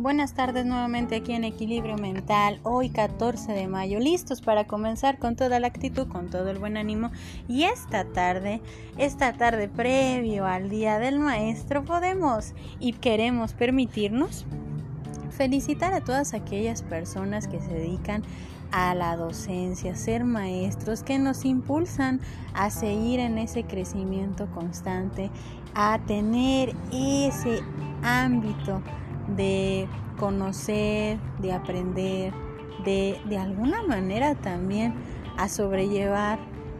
Buenas tardes nuevamente aquí en Equilibrio Mental, hoy 14 de mayo, listos para comenzar con toda la actitud, con todo el buen ánimo y esta tarde, esta tarde previo al Día del Maestro podemos y queremos permitirnos felicitar a todas aquellas personas que se dedican a la docencia, ser maestros que nos impulsan a seguir en ese crecimiento constante, a tener ese ámbito de conocer, de aprender, de, de alguna manera también a sobrellevar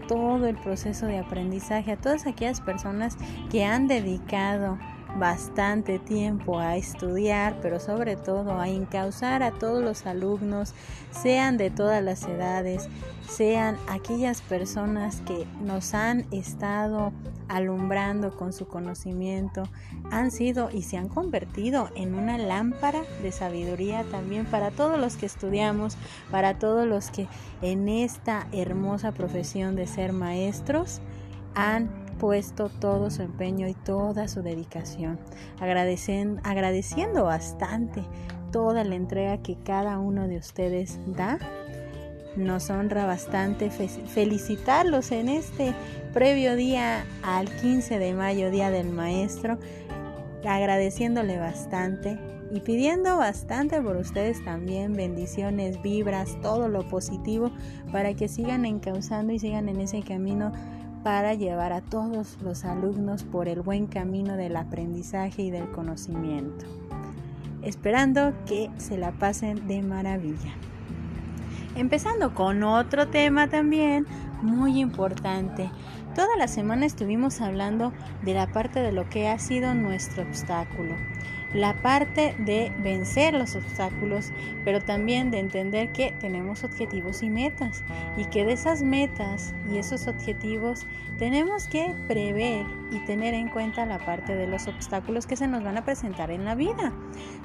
todo el proceso de aprendizaje a todas aquellas personas que han dedicado bastante tiempo a estudiar, pero sobre todo a encauzar a todos los alumnos, sean de todas las edades, sean aquellas personas que nos han estado alumbrando con su conocimiento, han sido y se han convertido en una lámpara de sabiduría también para todos los que estudiamos, para todos los que en esta hermosa profesión de ser maestros han puesto todo su empeño y toda su dedicación, agradeciendo, agradeciendo bastante toda la entrega que cada uno de ustedes da. Nos honra bastante felicitarlos en este previo día al 15 de mayo, Día del Maestro, agradeciéndole bastante y pidiendo bastante por ustedes también bendiciones, vibras, todo lo positivo para que sigan encauzando y sigan en ese camino para llevar a todos los alumnos por el buen camino del aprendizaje y del conocimiento. Esperando que se la pasen de maravilla. Empezando con otro tema también muy importante. Toda la semana estuvimos hablando de la parte de lo que ha sido nuestro obstáculo la parte de vencer los obstáculos, pero también de entender que tenemos objetivos y metas y que de esas metas y esos objetivos tenemos que prever y tener en cuenta la parte de los obstáculos que se nos van a presentar en la vida,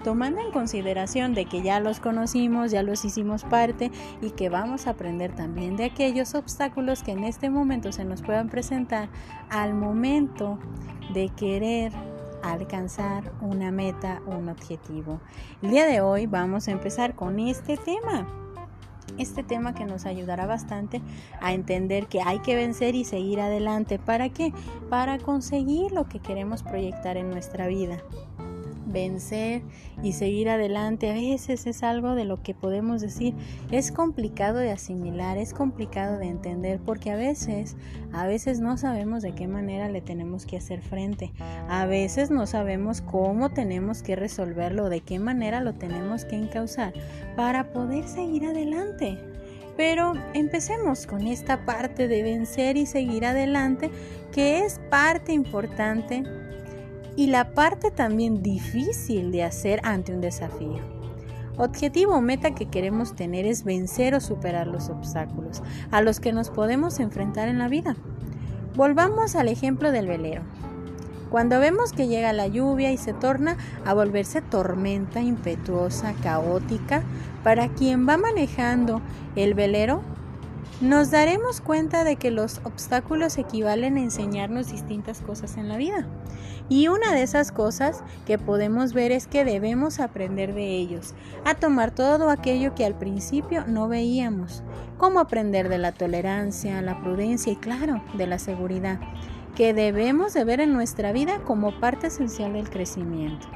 tomando en consideración de que ya los conocimos, ya los hicimos parte y que vamos a aprender también de aquellos obstáculos que en este momento se nos puedan presentar al momento de querer alcanzar una meta un objetivo. El día de hoy vamos a empezar con este tema. Este tema que nos ayudará bastante a entender que hay que vencer y seguir adelante. ¿Para qué? Para conseguir lo que queremos proyectar en nuestra vida vencer y seguir adelante. A veces es algo de lo que podemos decir es complicado de asimilar, es complicado de entender porque a veces, a veces no sabemos de qué manera le tenemos que hacer frente. A veces no sabemos cómo tenemos que resolverlo, de qué manera lo tenemos que encauzar para poder seguir adelante. Pero empecemos con esta parte de vencer y seguir adelante, que es parte importante y la parte también difícil de hacer ante un desafío. Objetivo o meta que queremos tener es vencer o superar los obstáculos a los que nos podemos enfrentar en la vida. Volvamos al ejemplo del velero. Cuando vemos que llega la lluvia y se torna a volverse tormenta impetuosa, caótica, para quien va manejando el velero, nos daremos cuenta de que los obstáculos equivalen a enseñarnos distintas cosas en la vida. Y una de esas cosas que podemos ver es que debemos aprender de ellos, a tomar todo aquello que al principio no veíamos, como aprender de la tolerancia, la prudencia y claro, de la seguridad, que debemos de ver en nuestra vida como parte esencial del crecimiento.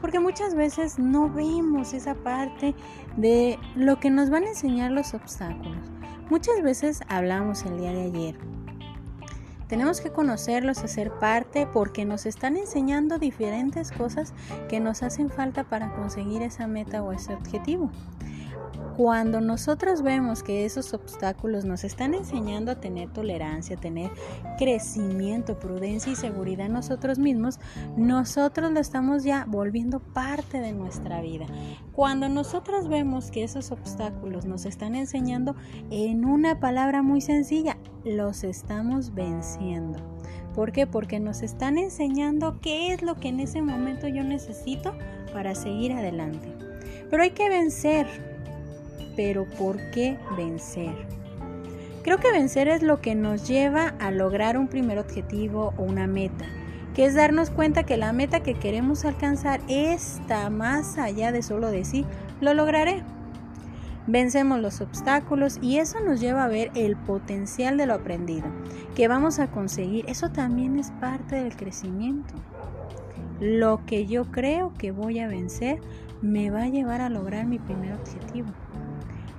Porque muchas veces no vemos esa parte de lo que nos van a enseñar los obstáculos. Muchas veces hablamos el día de ayer tenemos que conocerlos, hacer parte, porque nos están enseñando diferentes cosas que nos hacen falta para conseguir esa meta o ese objetivo. Cuando nosotros vemos que esos obstáculos nos están enseñando a tener tolerancia, a tener crecimiento, prudencia y seguridad en nosotros mismos, nosotros lo estamos ya volviendo parte de nuestra vida. Cuando nosotros vemos que esos obstáculos nos están enseñando en una palabra muy sencilla, los estamos venciendo. ¿Por qué? Porque nos están enseñando qué es lo que en ese momento yo necesito para seguir adelante. Pero hay que vencer pero ¿por qué vencer? Creo que vencer es lo que nos lleva a lograr un primer objetivo o una meta que es darnos cuenta que la meta que queremos alcanzar está más allá de solo decir, lo lograré. Vencemos los obstáculos y eso nos lleva a ver el potencial de lo aprendido, que vamos a conseguir. Eso también es parte del crecimiento. Lo que yo creo que voy a vencer me va a llevar a lograr mi primer objetivo.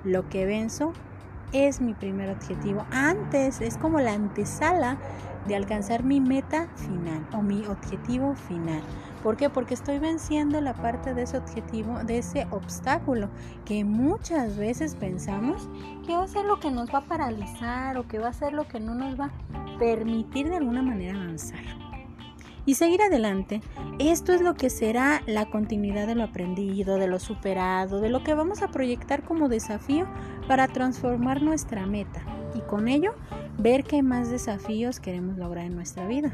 Lo que venzo es mi primer objetivo. Antes es como la antesala de alcanzar mi meta final o mi objetivo final. ¿Por qué? Porque estoy venciendo la parte de ese objetivo, de ese obstáculo que muchas veces pensamos que va a ser lo que nos va a paralizar o que va a ser lo que no nos va a permitir de alguna manera avanzar y seguir adelante. Esto es lo que será la continuidad de lo aprendido, de lo superado, de lo que vamos a proyectar como desafío para transformar nuestra meta y con ello ver qué más desafíos queremos lograr en nuestra vida.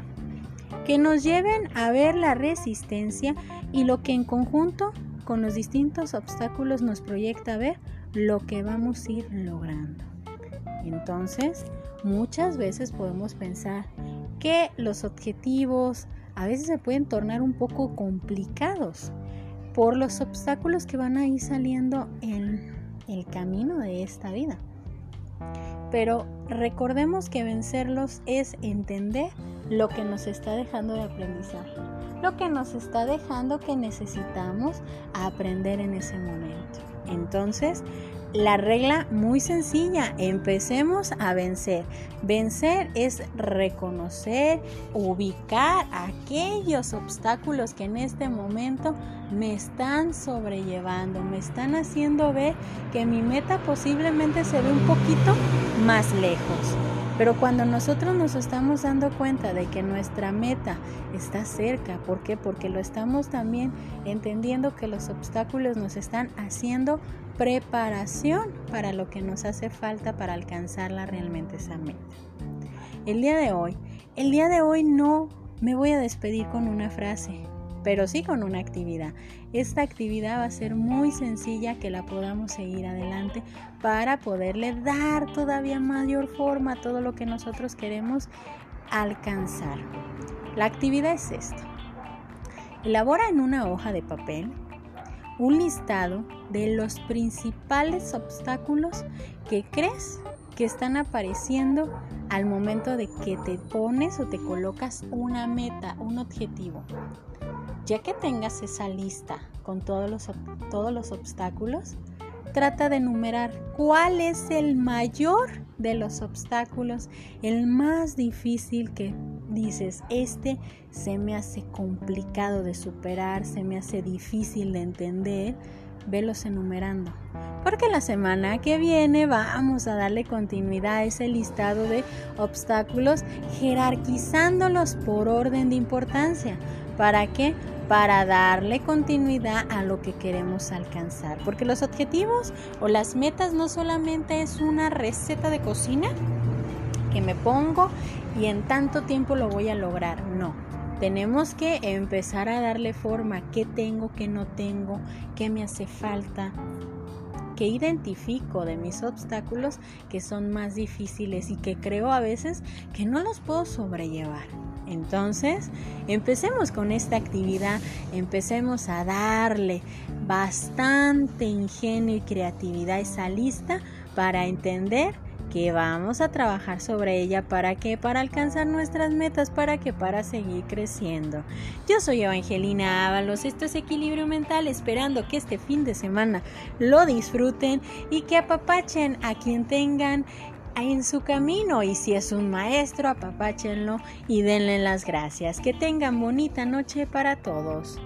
Que nos lleven a ver la resistencia y lo que en conjunto con los distintos obstáculos nos proyecta a ver lo que vamos a ir logrando. Entonces, muchas veces podemos pensar que los objetivos, a veces se pueden tornar un poco complicados por los obstáculos que van a ir saliendo en el camino de esta vida. Pero recordemos que vencerlos es entender lo que nos está dejando de aprendizaje, lo que nos está dejando que necesitamos aprender en ese momento. Entonces, la regla muy sencilla, empecemos a vencer. Vencer es reconocer, ubicar aquellos obstáculos que en este momento me están sobrellevando, me están haciendo ver que mi meta posiblemente se ve un poquito más lejos. Pero cuando nosotros nos estamos dando cuenta de que nuestra meta está cerca, ¿por qué? Porque lo estamos también entendiendo que los obstáculos nos están haciendo preparación para lo que nos hace falta para alcanzarla realmente esa meta. El día de hoy, el día de hoy no me voy a despedir con una frase, pero sí con una actividad. Esta actividad va a ser muy sencilla que la podamos seguir adelante para poderle dar todavía mayor forma a todo lo que nosotros queremos alcanzar. La actividad es esta. Elabora en una hoja de papel un listado de los principales obstáculos que crees que están apareciendo al momento de que te pones o te colocas una meta, un objetivo. Ya que tengas esa lista con todos los, todos los obstáculos, trata de enumerar cuál es el mayor de los obstáculos, el más difícil que dices, este se me hace complicado de superar, se me hace difícil de entender, velos enumerando. Porque la semana que viene vamos a darle continuidad a ese listado de obstáculos, jerarquizándolos por orden de importancia. ¿Para qué? Para darle continuidad a lo que queremos alcanzar. Porque los objetivos o las metas no solamente es una receta de cocina que me pongo y en tanto tiempo lo voy a lograr. No, tenemos que empezar a darle forma, qué tengo, qué no tengo, qué me hace falta, qué identifico de mis obstáculos que son más difíciles y que creo a veces que no los puedo sobrellevar. Entonces, empecemos con esta actividad, empecemos a darle bastante ingenio y creatividad a esa lista para entender que vamos a trabajar sobre ella para que para alcanzar nuestras metas, para que para seguir creciendo. Yo soy Evangelina Ábalos, esto es Equilibrio Mental, esperando que este fin de semana lo disfruten y que apapachen a quien tengan en su camino y si es un maestro, apapáchenlo y denle las gracias. Que tengan bonita noche para todos.